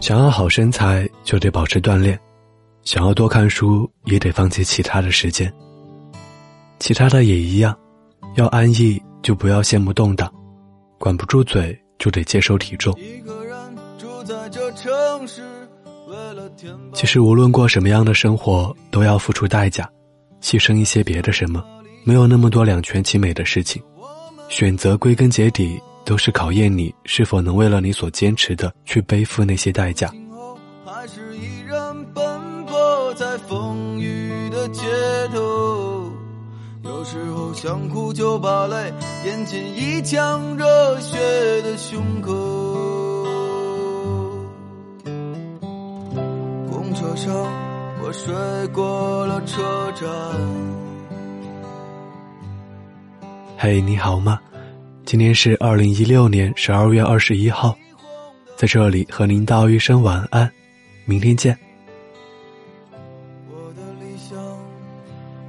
想要好身材，就得保持锻炼；想要多看书，也得放弃其他的时间。其他的也一样，要安逸就不要羡慕动荡，管不住嘴就得接受体重。其实无论过什么样的生活，都要付出代价，牺牲一些别的什么。没有那么多两全其美的事情，选择归根结底都是考验你是否能为了你所坚持的去背负那些代价。还是依然奔波在风雨的街头，有时候想哭就把泪咽进一腔热血的胸口。公车上我睡过了车站。嘿，你好吗？今天是二零一六年十二月二十一号，在这里和您道一声晚安，明天见。我的理想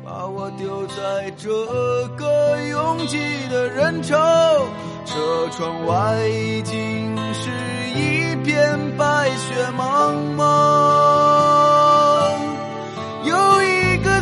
把我丢在这个拥挤的人潮，车窗外已经是一片白雪茫茫，有一个